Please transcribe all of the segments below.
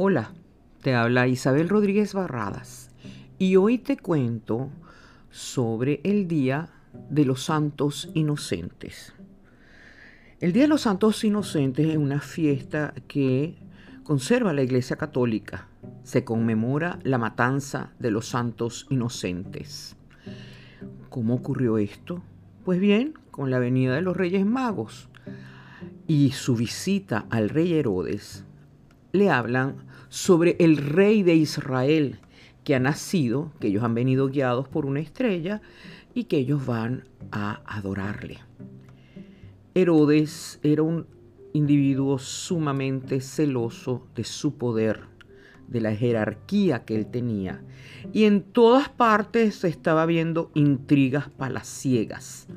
Hola, te habla Isabel Rodríguez Barradas y hoy te cuento sobre el Día de los Santos Inocentes. El Día de los Santos Inocentes es una fiesta que conserva la Iglesia Católica. Se conmemora la matanza de los santos inocentes. ¿Cómo ocurrió esto? Pues bien, con la venida de los Reyes Magos y su visita al rey Herodes, le hablan sobre el rey de Israel que ha nacido, que ellos han venido guiados por una estrella y que ellos van a adorarle. Herodes era un individuo sumamente celoso de su poder, de la jerarquía que él tenía. Y en todas partes se estaba viendo intrigas palaciegas.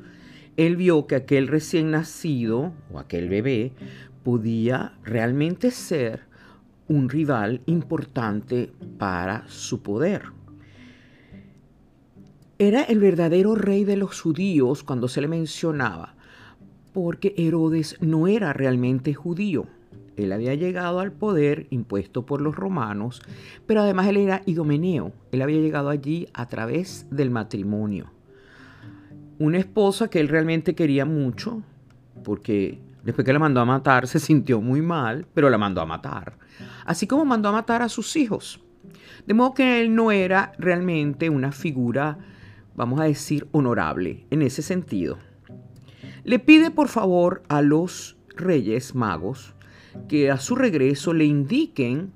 Él vio que aquel recién nacido o aquel bebé podía realmente ser un rival importante para su poder. Era el verdadero rey de los judíos cuando se le mencionaba, porque Herodes no era realmente judío. Él había llegado al poder impuesto por los romanos, pero además él era idomeneo. Él había llegado allí a través del matrimonio. Una esposa que él realmente quería mucho, porque Después que la mandó a matar, se sintió muy mal, pero la mandó a matar. Así como mandó a matar a sus hijos. De modo que él no era realmente una figura, vamos a decir, honorable en ese sentido. Le pide por favor a los reyes magos que a su regreso le indiquen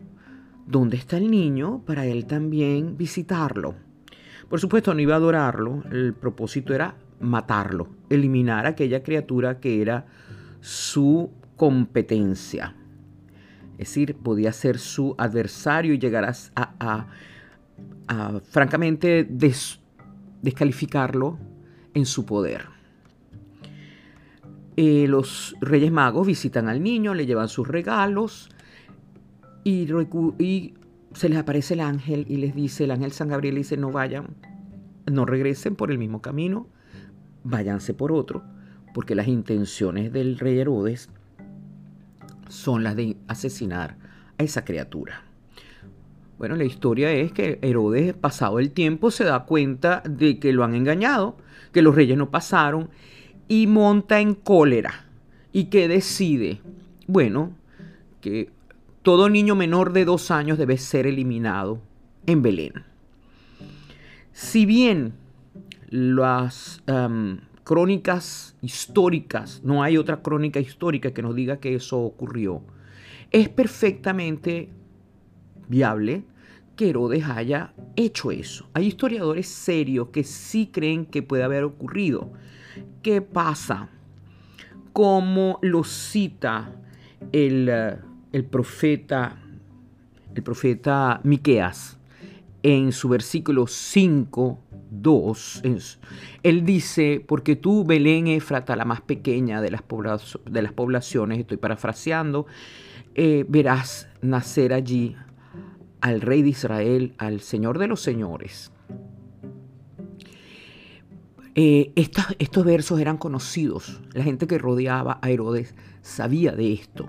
dónde está el niño para él también visitarlo. Por supuesto, no iba a adorarlo, el propósito era matarlo, eliminar a aquella criatura que era su competencia. Es decir, podía ser su adversario y llegar a, francamente, descalificarlo en su poder. Eh, los Reyes Magos visitan al niño, le llevan sus regalos y, y, se les aparece el ángel y les dice, el ángel San Gabriel dice, no vayan, no regresen por el mismo camino, váyanse por otro porque las intenciones del rey Herodes son las de asesinar a esa criatura. Bueno, la historia es que Herodes, pasado el tiempo, se da cuenta de que lo han engañado, que los reyes no pasaron, y monta en cólera. ¿Y que decide? Bueno, que todo niño menor de dos años debe ser eliminado en Belén. Si bien las crónicas históricas, no hay otra crónica histórica que nos diga que eso ocurrió, es perfectamente viable que Herodes haya hecho eso. Hay historiadores serios que sí creen que puede haber ocurrido. ¿Qué pasa? Como lo cita el, el profeta, el profeta Miqueas en su versículo 5 2, él dice, porque tú, Belén Éfrata, la más pequeña de las, de las poblaciones, estoy parafraseando, eh, verás nacer allí al rey de Israel, al Señor de los Señores. Eh, estos versos eran conocidos. La gente que rodeaba a Herodes sabía de esto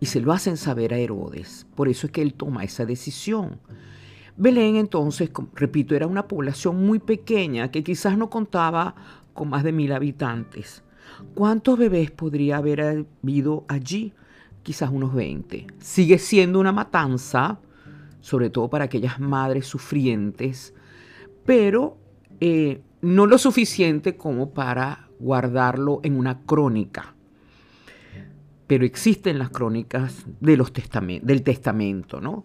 y se lo hacen saber a Herodes. Por eso es que él toma esa decisión. Belén entonces, repito, era una población muy pequeña que quizás no contaba con más de mil habitantes. ¿Cuántos bebés podría haber habido allí? Quizás unos 20. Sigue siendo una matanza, sobre todo para aquellas madres sufrientes, pero eh, no lo suficiente como para guardarlo en una crónica. Pero existen las crónicas del testamento, ¿no?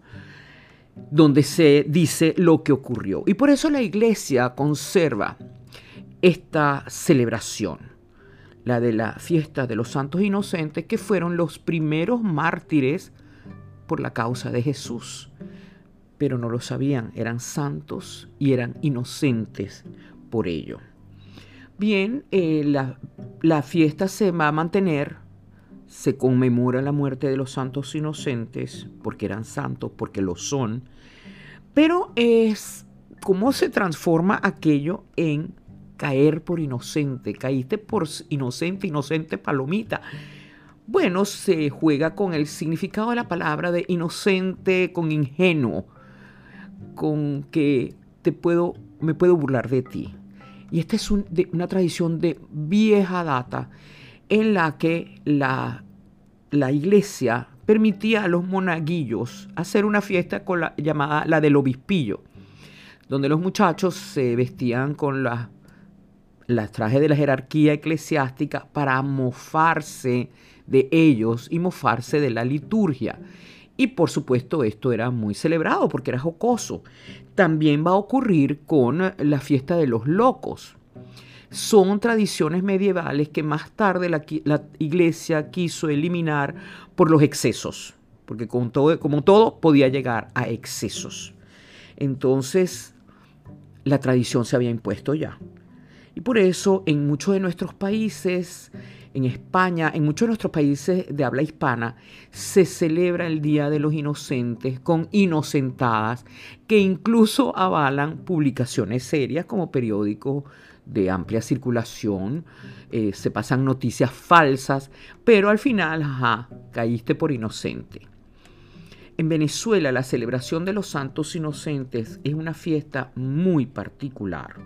Donde se dice lo que ocurrió. Y por eso la iglesia conserva esta celebración, la de la fiesta de los santos inocentes, que fueron los primeros mártires por la causa de Jesús. Pero no lo sabían, eran santos y eran inocentes por ello. Bien, eh, la, la fiesta se va a mantener se conmemora la muerte de los santos inocentes, porque eran santos, porque lo son, pero es cómo se transforma aquello en caer por inocente, caíste por inocente, inocente palomita. bueno, se juega con el significado de la palabra de inocente, con ingenuo, con que te puedo, me puedo burlar de ti. Y esta es una tradición de vieja data en la que la, la iglesia permitía a los monaguillos hacer una fiesta llamada la del obispillo, donde los muchachos se vestían con las trajes de la jerarquía eclesiástica para mofarse de ellos y mofarse de la liturgia. Y por supuesto esto era muy celebrado porque era jocoso. También va a ocurrir con la fiesta de los locos. Son tradiciones medievales que más tarde la, iglesia quiso eliminar por los excesos, porque todo, como todo podía llegar a excesos. Entonces la tradición se había impuesto ya. Y por eso en muchos de nuestros países en España, en muchos de nuestros países de habla hispana, se celebra el Día de los Inocentes con inocentadas que incluso avalan publicaciones serias como periódicos de amplia circulación, eh, se pasan noticias falsas, pero al final, caíste por inocente. En Venezuela la celebración de los santos inocentes es una fiesta muy particular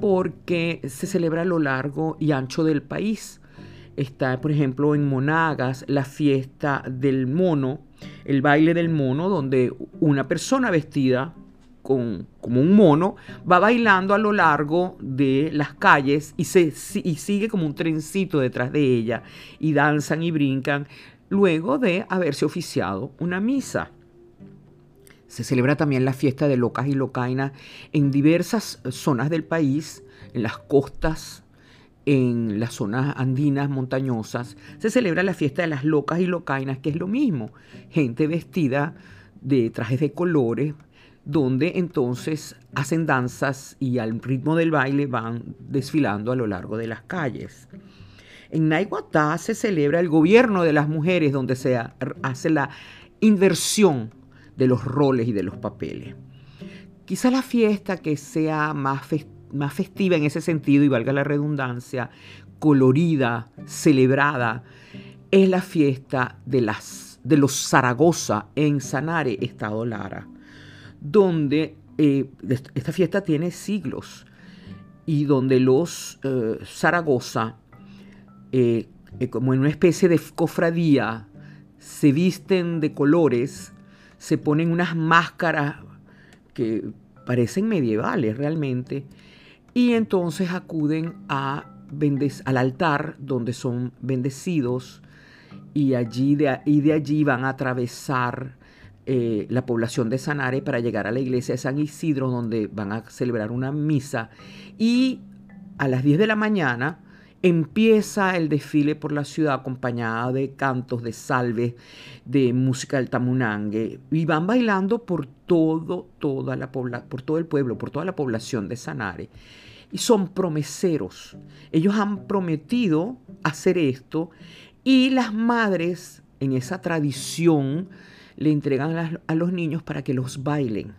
porque se celebra a lo largo y ancho del país. Está, por ejemplo, en Monagas la fiesta del mono, el baile del mono, donde una persona vestida como un mono va bailando a lo largo de las calles y, se, y sigue como un trencito detrás de ella y danzan y brincan luego de haberse oficiado una misa. Se celebra también la fiesta de locas y locainas en diversas zonas del país, en las costas en las zonas andinas montañosas se celebra la fiesta de las locas y locainas, que es lo mismo, gente vestida de trajes de colores, donde entonces hacen danzas y al ritmo del baile van desfilando a lo largo de las calles. En Naiguatá se celebra el gobierno de las mujeres, donde se hace la inversión de los roles y de los papeles. Quizá la fiesta que sea más más festiva en ese sentido, y valga la redundancia, colorida, celebrada, es la fiesta de, las, de los Zaragoza en Sanare, Estado Lara, donde eh, esta fiesta tiene siglos y donde los eh, Zaragoza, eh, como en una especie de cofradía, se visten de colores, se ponen unas máscaras que parecen medievales realmente, y entonces acuden a al altar donde son bendecidos y, allí y de allí van a atravesar eh, la población de Sanare para llegar a la iglesia de San Isidro donde van a celebrar una misa y a las 10 de la mañana empieza el desfile por la ciudad acompañada de cantos, de salves, de música del tamunangue y van bailando por todo, toda la por todo el pueblo, por toda la población de Sanare y son promeseros. Ellos han prometido hacer esto y las madres en esa tradición le entregan a los niños para que los bailen.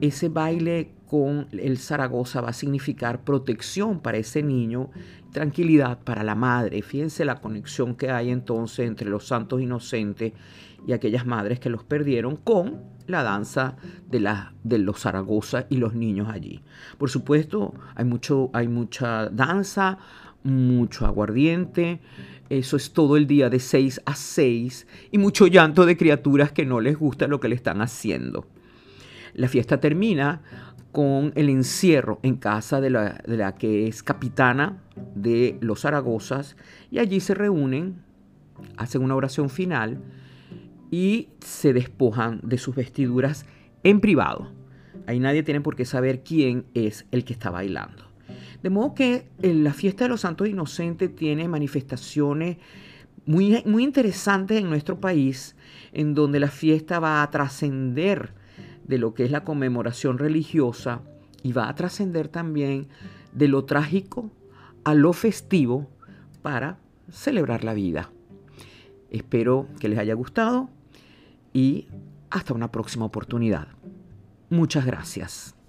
Ese baile con el Zaragoza va a significar protección para ese niño, tranquilidad para la madre. Fíjense la conexión que hay entonces entre los santos inocentes y aquellas madres que los perdieron con la danza de, de los Zaragoza y los niños allí. Por supuesto, hay, mucho, hay mucha danza, mucho aguardiente, eso es todo el día de 6 a 6 y mucho llanto de criaturas que no les gusta lo que le están haciendo. La fiesta termina con el encierro en casa de la, que es capitana de los Zaragozas y allí se reúnen, hacen una oración final y se despojan de sus vestiduras en privado. Ahí nadie tiene por qué saber quién es el que está bailando. De modo que la fiesta de los santos inocentes tiene manifestaciones muy, muy interesantes en nuestro país, en donde la fiesta va a trascender de lo que es la conmemoración religiosa y va a trascender también de lo trágico a lo festivo para celebrar la vida. Espero que les haya gustado y hasta una próxima oportunidad. Muchas gracias.